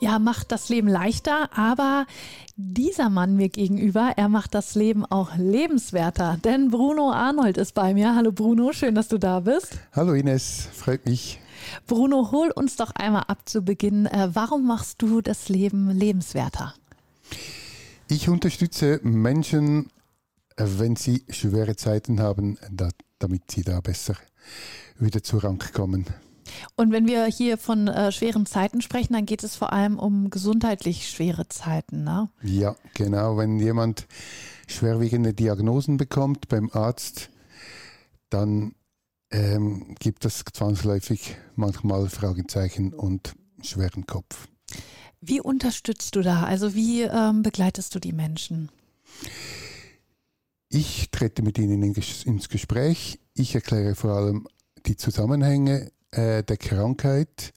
Ja, macht das Leben leichter, aber dieser Mann mir gegenüber, er macht das Leben auch lebenswerter. Denn Bruno Arnold ist bei mir. Hallo Bruno, schön, dass du da bist. Hallo Ines, freut mich. Bruno, hol uns doch einmal ab zu Beginn. Äh, warum machst du das Leben lebenswerter? Ich unterstütze Menschen, äh, wenn sie schwere Zeiten haben, damit sie da besser wieder zur Rang kommen. Und wenn wir hier von äh, schweren Zeiten sprechen, dann geht es vor allem um gesundheitlich schwere Zeiten. Ne? Ja, genau. Wenn jemand schwerwiegende Diagnosen bekommt beim Arzt, dann ähm, gibt es zwangsläufig manchmal Fragezeichen und schweren Kopf. Wie unterstützt du da? Also wie ähm, begleitest du die Menschen? Ich trete mit ihnen ins Gespräch. Ich erkläre vor allem die Zusammenhänge äh, der Krankheit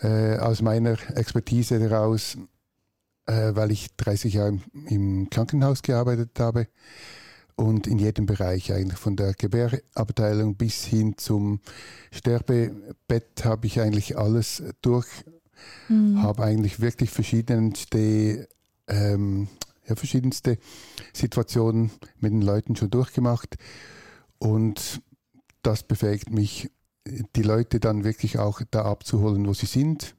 äh, aus meiner Expertise heraus, äh, weil ich 30 Jahre im, Krankenhaus gearbeitet habe und in jedem Bereich eigentlich von der Gebärabteilung bis hin zum Sterbebett habe ich eigentlich alles durch, mhm. habe eigentlich wirklich verschiedenste ähm, ja, verschiedenste Situationen mit den Leuten schon durchgemacht und das befähigt mich die Leute dann wirklich auch da abzuholen, wo sie sind.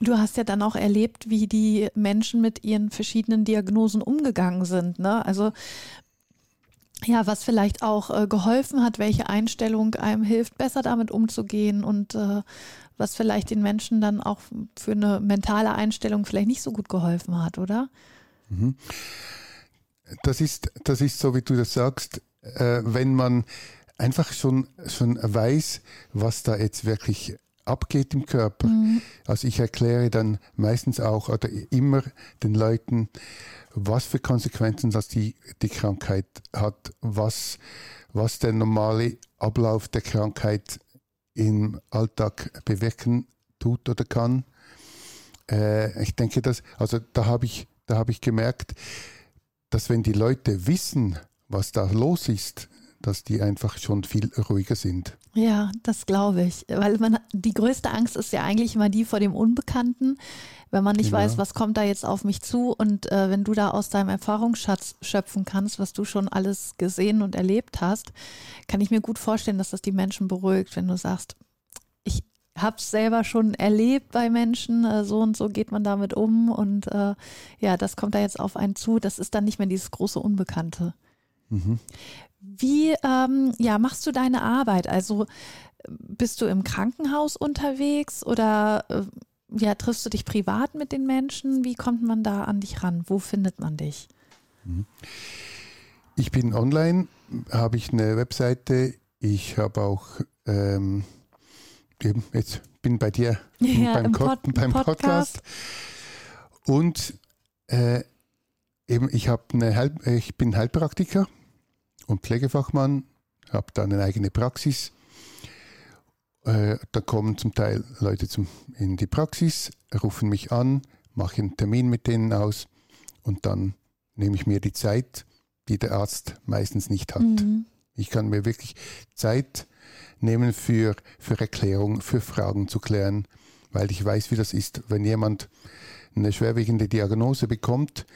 Du hast ja dann auch erlebt, wie die Menschen mit ihren verschiedenen Diagnosen umgegangen sind. Ne? Also ja, was vielleicht auch äh, geholfen hat, welche Einstellung einem hilft, besser damit umzugehen und äh, was vielleicht den Menschen dann auch für eine mentale Einstellung vielleicht nicht so gut geholfen hat, oder? Mhm. Das ist, das ist so, wie du das sagst, äh, wenn man einfach schon, schon weiß, was da jetzt wirklich abgeht im Körper. Mhm. Also ich erkläre dann meistens auch oder immer den Leuten, was für Konsequenzen das die, die Krankheit hat, was, was der normale Ablauf der Krankheit im Alltag bewirken tut oder kann. Äh, ich denke, dass, also da habe ich, da habe ich gemerkt, dass wenn die Leute wissen, was da los ist, dass die einfach schon viel ruhiger sind. Ja, das glaube ich. Weil man die größte Angst ist ja eigentlich immer die vor dem Unbekannten, wenn man nicht genau. weiß, was kommt da jetzt auf mich zu. Und äh, wenn du da aus deinem Erfahrungsschatz schöpfen kannst, was du schon alles gesehen und erlebt hast, kann ich mir gut vorstellen, dass das die Menschen beruhigt, wenn du sagst, ich habe es selber schon erlebt bei Menschen, äh, so und so geht man damit um und äh, ja, das kommt da jetzt auf einen zu. Das ist dann nicht mehr dieses große Unbekannte. Mhm. Wie ähm, ja, machst du deine Arbeit? Also bist du im Krankenhaus unterwegs oder äh, ja, triffst du dich privat mit den Menschen? Wie kommt man da an dich ran? Wo findet man dich? Mhm. Ich bin online, habe ich eine Webseite. Ich habe auch ähm, eben jetzt bin bei dir ja, beim, Pod beim Podcast. Podcast. und äh, eben ich habe eine ich bin Heilpraktiker und Pflegefachmann, habe da eine eigene Praxis. Äh, da kommen zum Teil Leute zum, in die Praxis, rufen mich an, mache einen Termin mit denen aus und dann nehme ich mir die Zeit, die der Arzt meistens nicht hat. Mhm. Ich kann mir wirklich Zeit nehmen für, für Erklärung, für Fragen zu klären, weil ich weiß, wie das ist. Wenn jemand eine schwerwiegende Diagnose bekommt,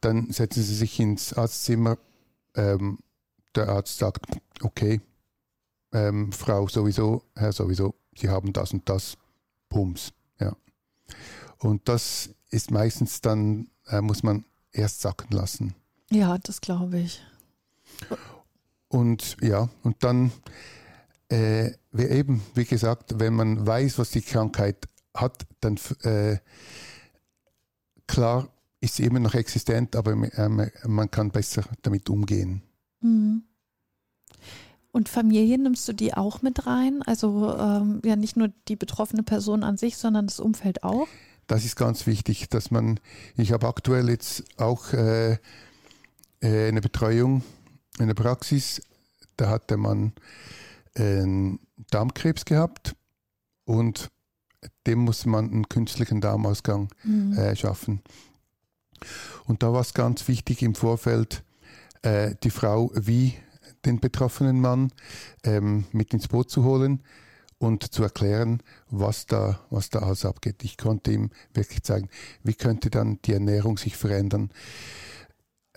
dann setzen sie sich ins Arztzimmer, ähm, der Arzt sagt, okay, ähm, Frau sowieso, Herr sowieso, Sie haben das und das, Pums. Ja. Und das ist meistens dann, äh, muss man erst sacken lassen. Ja, das glaube ich. Und ja, und dann, äh, wie eben, wie gesagt, wenn man weiß, was die Krankheit hat, dann äh, klar ist sie immer noch existent, aber äh, man kann besser damit umgehen. Mhm. Und Familien nimmst du die auch mit rein? Also ähm, ja nicht nur die betroffene Person an sich, sondern das Umfeld auch? Das ist ganz wichtig, dass man, ich habe aktuell jetzt auch äh, äh eine Betreuung in der Praxis, da hat der Mann äh, Darmkrebs gehabt und dem muss man einen künstlichen Darmausgang mhm. äh, schaffen. Und da war es ganz wichtig im Vorfeld, äh, die Frau wie den betroffenen Mann ähm, mit ins Boot zu holen und zu erklären, was da, was da alles abgeht. Ich konnte ihm wirklich zeigen, wie könnte dann die Ernährung sich verändern.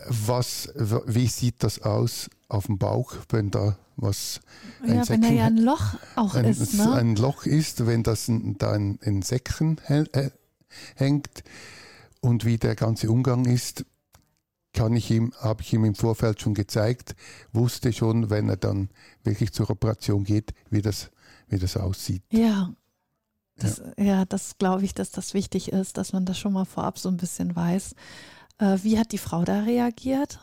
Was, wie sieht das aus auf dem Bauch, wenn da was ein ja, Säckchen, wenn da ja ein Loch auch ein, ist, ne? ein Loch ist, wenn das ein, da ein, ein Säckchen äh, hängt und wie der ganze Umgang ist, kann ich ihm, habe ich ihm im Vorfeld schon gezeigt, wusste schon, wenn er dann wirklich zur Operation geht, wie das, wie das aussieht. Ja. Das, ja. ja, das glaube ich, dass das wichtig ist, dass man das schon mal vorab so ein bisschen weiß. Äh, wie hat die Frau da reagiert?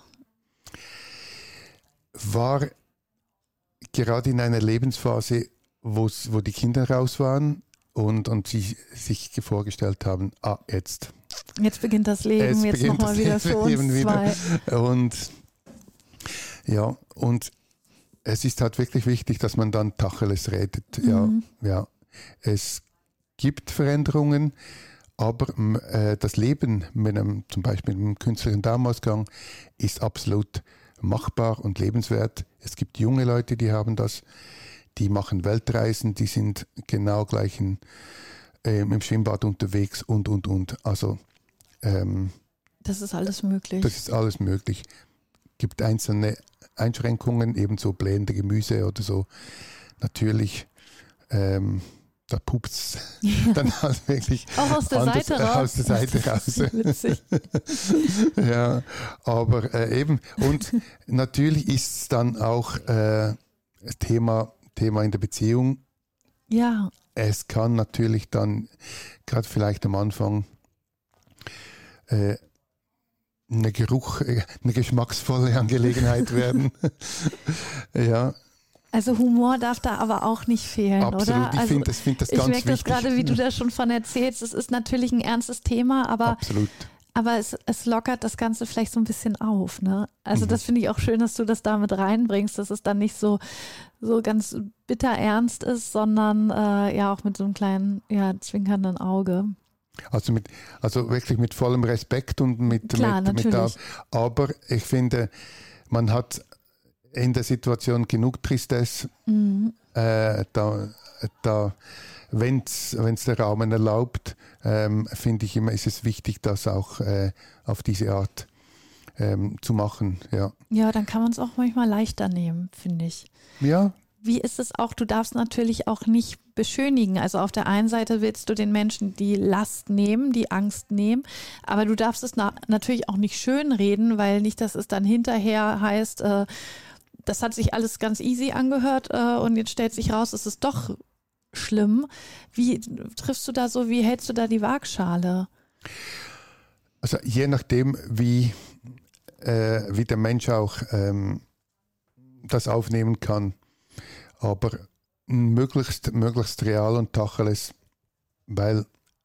War gerade in einer Lebensphase, wo die Kinder raus waren und, und sie sich vorgestellt haben, ah, jetzt. Jetzt beginnt das Leben, jetzt, jetzt nochmal wieder für uns Leben zwei. Und ja, und es ist halt wirklich wichtig, dass man dann Tacheles redet. Mhm. Ja, ja. Es gibt Veränderungen, aber äh, das Leben mit einem, zum Beispiel mit einem künstlichen Darmausgang ist absolut machbar und lebenswert. Es gibt junge Leute, die haben das, die machen Weltreisen, die sind genau gleich in, äh, im Schwimmbad unterwegs und, und, und. Also ähm, das ist alles möglich. Das ist alles möglich. Es gibt einzelne Einschränkungen, ebenso blähende Gemüse oder so. Natürlich, ähm, da pupst dann halt wirklich. Auch aus der anders, Seite raus. Aus der Seite raus. ja, aber äh, eben. Und natürlich ist es dann auch äh, Thema, Thema in der Beziehung. Ja. Es kann natürlich dann, gerade vielleicht am Anfang, äh, eine Geruch, äh, eine geschmacksvolle Angelegenheit werden. ja. Also Humor darf da aber auch nicht fehlen, Absolut. oder? Ich also finde das, find das ganz wichtig. Ich merke das gerade, wie du da schon von erzählst. Es ist natürlich ein ernstes Thema, aber, Absolut. Aber es, es lockert das Ganze vielleicht so ein bisschen auf. Ne? Also mhm. das finde ich auch schön, dass du das damit reinbringst, dass es dann nicht so, so ganz bitter ernst ist, sondern äh, ja auch mit so einem kleinen, ja, zwinkernden Auge. Also, mit, also wirklich mit vollem Respekt und mit, Klar, mit, mit da, aber ich finde, man hat in der Situation genug Tristesse. Mhm. Äh, da, da, wenn es der Rahmen erlaubt, ähm, finde ich immer, ist es wichtig, das auch äh, auf diese Art ähm, zu machen. Ja, ja dann kann man es auch manchmal leichter nehmen, finde ich. Ja, wie ist es auch, du darfst natürlich auch nicht beschönigen. Also auf der einen Seite willst du den Menschen die Last nehmen, die Angst nehmen, aber du darfst es na natürlich auch nicht schönreden, weil nicht, dass es dann hinterher heißt, äh, das hat sich alles ganz easy angehört äh, und jetzt stellt sich raus, es ist doch schlimm. Wie triffst du da so, wie hältst du da die Waagschale? Also je nachdem, wie, äh, wie der Mensch auch ähm, das aufnehmen kann aber möglichst, möglichst real und Tacheles, weil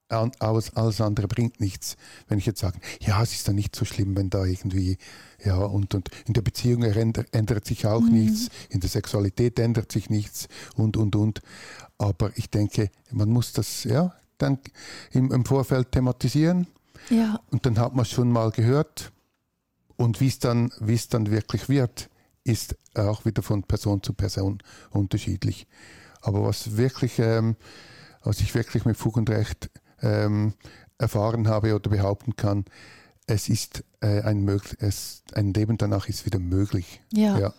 alles, alles andere bringt nichts. Wenn ich jetzt sage, ja, es ist dann nicht so schlimm, wenn da irgendwie, ja, und, und in der Beziehung ändert, ändert sich auch mhm. nichts, in der Sexualität ändert sich nichts und, und, und. Aber ich denke, man muss das, ja, dann im, im Vorfeld thematisieren. Ja. Und dann hat man es schon mal gehört. Und wie es dann, es dann wirklich wird, ist auch wieder von Person zu Person unterschiedlich. Aber was wirklich, ähm, was ich wirklich mit Fug und Recht ähm, erfahren habe oder behaupten kann, es ist äh, ein, es, ein Leben danach ist wieder möglich. Ja. ja.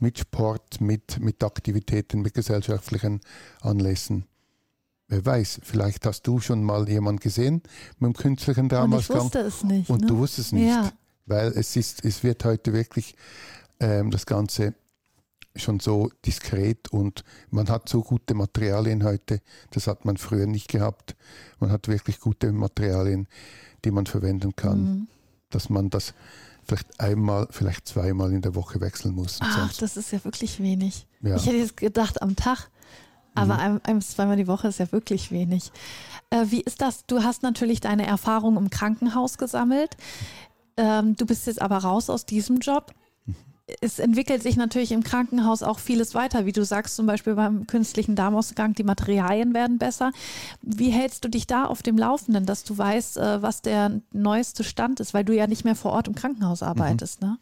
Mit Sport, mit, mit Aktivitäten, mit gesellschaftlichen Anlässen. Wer weiß, vielleicht hast du schon mal jemanden gesehen mit einem künstlichen Darmausgang. Und ich wusste es nicht. Und ne? du wusstest es nicht. Ja. Weil es ist, es wird heute wirklich ähm, das Ganze schon so diskret und man hat so gute Materialien heute, das hat man früher nicht gehabt. Man hat wirklich gute Materialien, die man verwenden kann, mhm. dass man das vielleicht einmal, vielleicht zweimal in der Woche wechseln muss. Ach, das ist ja wirklich wenig. Ja. Ich hätte jetzt gedacht am Tag, aber mhm. ein, ein, zweimal die Woche ist ja wirklich wenig. Äh, wie ist das? Du hast natürlich deine Erfahrung im Krankenhaus gesammelt. Ähm, du bist jetzt aber raus aus diesem Job. Es entwickelt sich natürlich im Krankenhaus auch vieles weiter, wie du sagst, zum Beispiel beim künstlichen Darmausgang, die Materialien werden besser. Wie hältst du dich da auf dem Laufenden, dass du weißt, äh, was der neueste Stand ist, weil du ja nicht mehr vor Ort im Krankenhaus arbeitest, mhm. ne?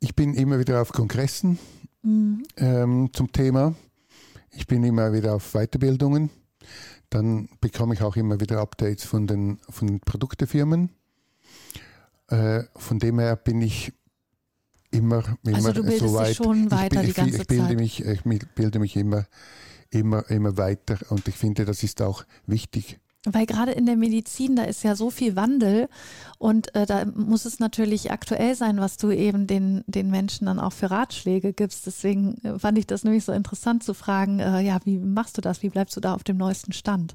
Ich bin immer wieder auf Kongressen mhm. ähm, zum Thema. Ich bin immer wieder auf Weiterbildungen. Dann bekomme ich auch immer wieder Updates von den, von den Produktefirmen. Äh, von dem her bin ich immer, immer also du bildest so weit. Dich schon weiter ich, die ganze ich bilde Zeit. Mich, ich bilde mich immer, immer, immer weiter und ich finde, das ist auch wichtig. Weil gerade in der Medizin, da ist ja so viel Wandel und äh, da muss es natürlich aktuell sein, was du eben den, den Menschen dann auch für Ratschläge gibst. Deswegen äh, fand ich das nämlich so interessant zu fragen, äh, ja, wie machst du das? Wie bleibst du da auf dem neuesten Stand?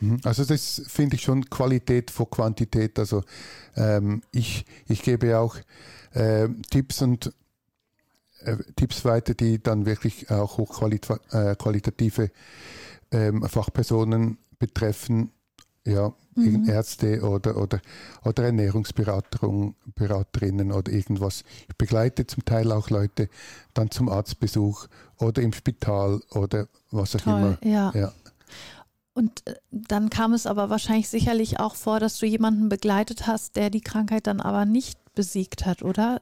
Mhm. Also das finde ich schon Qualität vor Quantität. Also ähm, ich, ich gebe auch äh, Tipps und äh, Tipps weiter, die dann wirklich auch hochqualitative äh, ähm, Fachpersonen betreffen, ja, mhm. Ärzte oder, oder, oder Ernährungsberaterinnen oder irgendwas. Ich begleite zum Teil auch Leute dann zum Arztbesuch oder im Spital oder was auch Toll, immer. Ja. ja. Und äh, dann kam es aber wahrscheinlich sicherlich auch vor, dass du jemanden begleitet hast, der die Krankheit dann aber nicht besiegt hat, oder?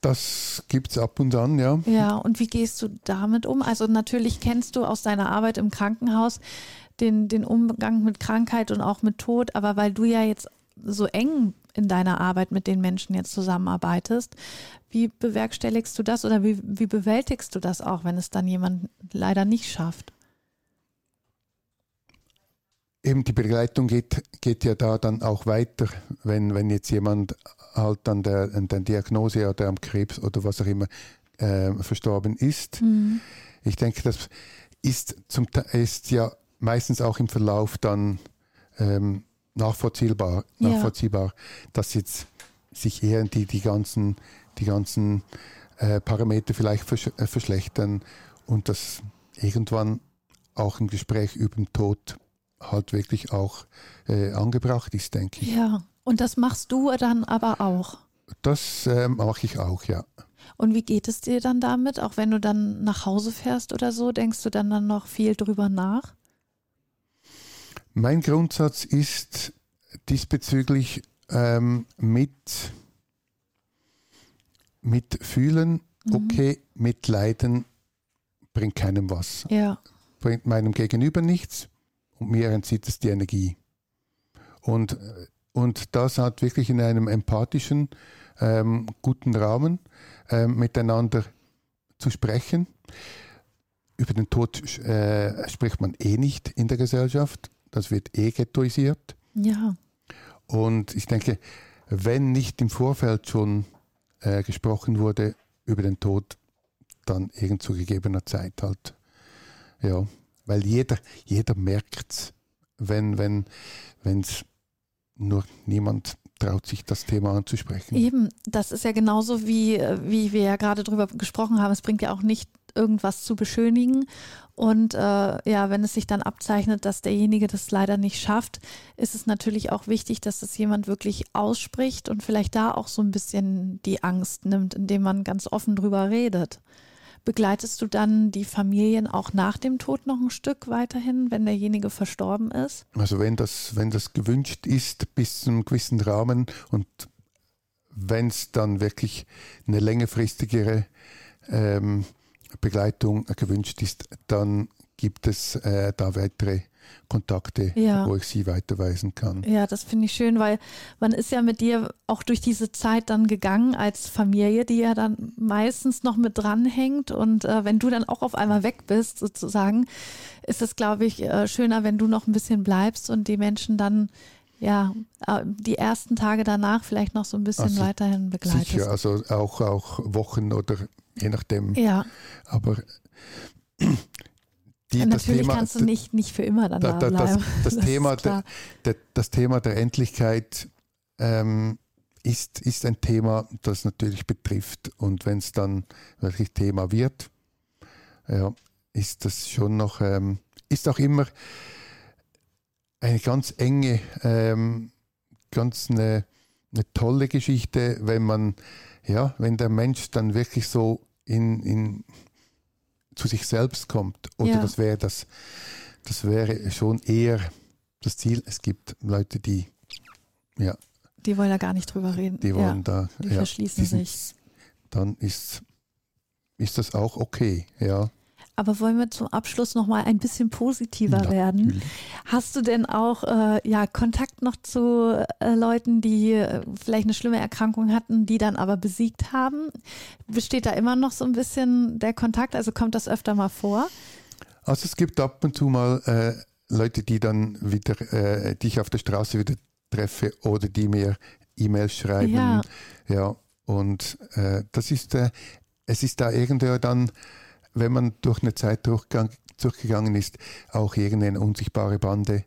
Das gibt es ab und an, ja. Ja, und wie gehst du damit um? Also natürlich kennst du aus deiner Arbeit im Krankenhaus den, den Umgang mit Krankheit und auch mit Tod, aber weil du ja jetzt so eng in deiner Arbeit mit den Menschen jetzt zusammenarbeitest, wie bewerkstelligst du das oder wie, wie bewältigst du das auch, wenn es dann jemand leider nicht schafft? Eben die Begleitung geht, geht ja da dann auch weiter, wenn, wenn jetzt jemand halt an der, an der Diagnose oder am Krebs oder was auch immer äh, verstorben ist. Mhm. Ich denke, das ist, zum, ist ja meistens auch im Verlauf dann ähm, nachvollziehbar, nachvollziehbar ja. dass jetzt sich eher die, die ganzen, die ganzen äh, Parameter vielleicht versch äh, verschlechtern und dass irgendwann auch ein Gespräch über den Tod halt wirklich auch äh, angebracht ist, denke ich. Ja, und das machst du dann aber auch? Das äh, mache ich auch, ja. Und wie geht es dir dann damit? Auch wenn du dann nach Hause fährst oder so, denkst du dann, dann noch viel drüber nach? Mein Grundsatz ist diesbezüglich ähm, mit, mit Fühlen, mhm. okay, mit Leiden bringt keinem was. Ja. Bringt meinem Gegenüber nichts und mir entzieht es die Energie. Und, und das hat wirklich in einem empathischen, ähm, guten Rahmen ähm, miteinander zu sprechen. Über den Tod äh, spricht man eh nicht in der Gesellschaft. Das wird eh ghettoisiert. Ja. Und ich denke, wenn nicht im Vorfeld schon äh, gesprochen wurde über den Tod, dann irgend zu gegebener Zeit halt. Ja, weil jeder, jeder merkt es, wenn wenn es nur niemand traut sich das Thema anzusprechen. Eben, das ist ja genauso wie, wie wir ja gerade drüber gesprochen haben. Es bringt ja auch nicht irgendwas zu beschönigen. Und äh, ja, wenn es sich dann abzeichnet, dass derjenige das leider nicht schafft, ist es natürlich auch wichtig, dass es jemand wirklich ausspricht und vielleicht da auch so ein bisschen die Angst nimmt, indem man ganz offen drüber redet. Begleitest du dann die Familien auch nach dem Tod noch ein Stück weiterhin, wenn derjenige verstorben ist? Also wenn das, wenn das gewünscht ist bis zu einem gewissen Rahmen und wenn es dann wirklich eine längerfristigere ähm, Begleitung gewünscht ist, dann gibt es äh, da weitere Kontakte, ja. wo ich sie weiterweisen kann. Ja, das finde ich schön, weil man ist ja mit dir auch durch diese Zeit dann gegangen als Familie, die ja dann meistens noch mit dranhängt. Und äh, wenn du dann auch auf einmal weg bist, sozusagen, ist es, glaube ich, äh, schöner, wenn du noch ein bisschen bleibst und die Menschen dann ja, äh, die ersten Tage danach vielleicht noch so ein bisschen also weiterhin begleitest. Sicher, also auch, auch Wochen oder je nachdem. Ja. Aber die, natürlich Thema, kannst du nicht, nicht für immer dann da, da bleiben. Das, das, das Thema, der, der, das Thema der Endlichkeit ähm, ist, ist ein Thema, das natürlich betrifft. Und wenn es dann wirklich Thema wird, ja, ist das schon noch, ähm, ist auch immer eine ganz enge, ähm, ganz eine, eine tolle Geschichte, wenn man ja, wenn der Mensch dann wirklich so in, in zu sich selbst kommt, oder ja. das wäre das, das wäre schon eher das Ziel. Es gibt Leute, die ja. Die wollen da gar nicht drüber reden. Die wollen ja, da. Die ja, verschließen die sind, sich. Dann ist, ist das auch okay, ja. Aber wollen wir zum Abschluss noch mal ein bisschen positiver Natürlich. werden? Hast du denn auch äh, ja, Kontakt noch zu äh, Leuten, die äh, vielleicht eine schlimme Erkrankung hatten, die dann aber besiegt haben? Besteht da immer noch so ein bisschen der Kontakt? Also kommt das öfter mal vor? Also es gibt ab und zu mal äh, Leute, die dann wieder, äh, die ich auf der Straße wieder treffe oder die mir E-Mails schreiben. Ja. ja und äh, das ist, es ist da irgendwie dann wenn man durch eine Zeit durchgegangen ist, auch irgendeine unsichtbare Bande,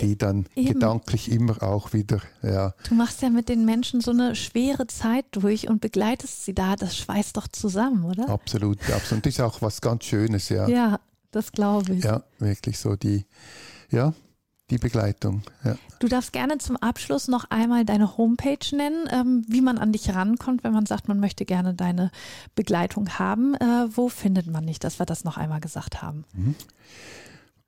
die dann Eben. gedanklich immer auch wieder, ja. Du machst ja mit den Menschen so eine schwere Zeit durch und begleitest sie da, das schweißt doch zusammen, oder? Absolut, absolut. Und das ist auch was ganz Schönes, ja. Ja, das glaube ich. Ja, wirklich so die, ja, die Begleitung. Ja. Du darfst gerne zum Abschluss noch einmal deine Homepage nennen, ähm, wie man an dich rankommt, wenn man sagt, man möchte gerne deine Begleitung haben. Äh, wo findet man dich, dass wir das noch einmal gesagt haben? Mhm.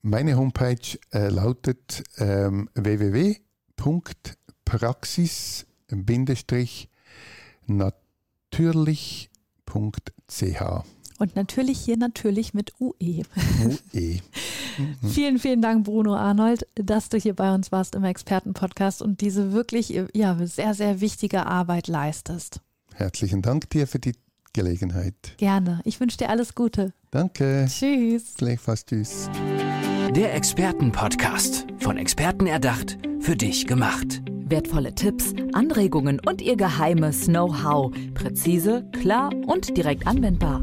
Meine Homepage äh, lautet ähm, www.praxis-natürlich.ch. Und natürlich hier natürlich mit UE. UE. Mhm. vielen, vielen Dank, Bruno Arnold, dass du hier bei uns warst im Expertenpodcast und diese wirklich ja, sehr, sehr wichtige Arbeit leistest. Herzlichen Dank dir für die Gelegenheit. Gerne. Ich wünsche dir alles Gute. Danke. Tschüss. Gleichfalls tschüss. Der Expertenpodcast. Von Experten erdacht, für dich gemacht. Wertvolle Tipps, Anregungen und ihr geheimes Know-how. Präzise, klar und direkt anwendbar.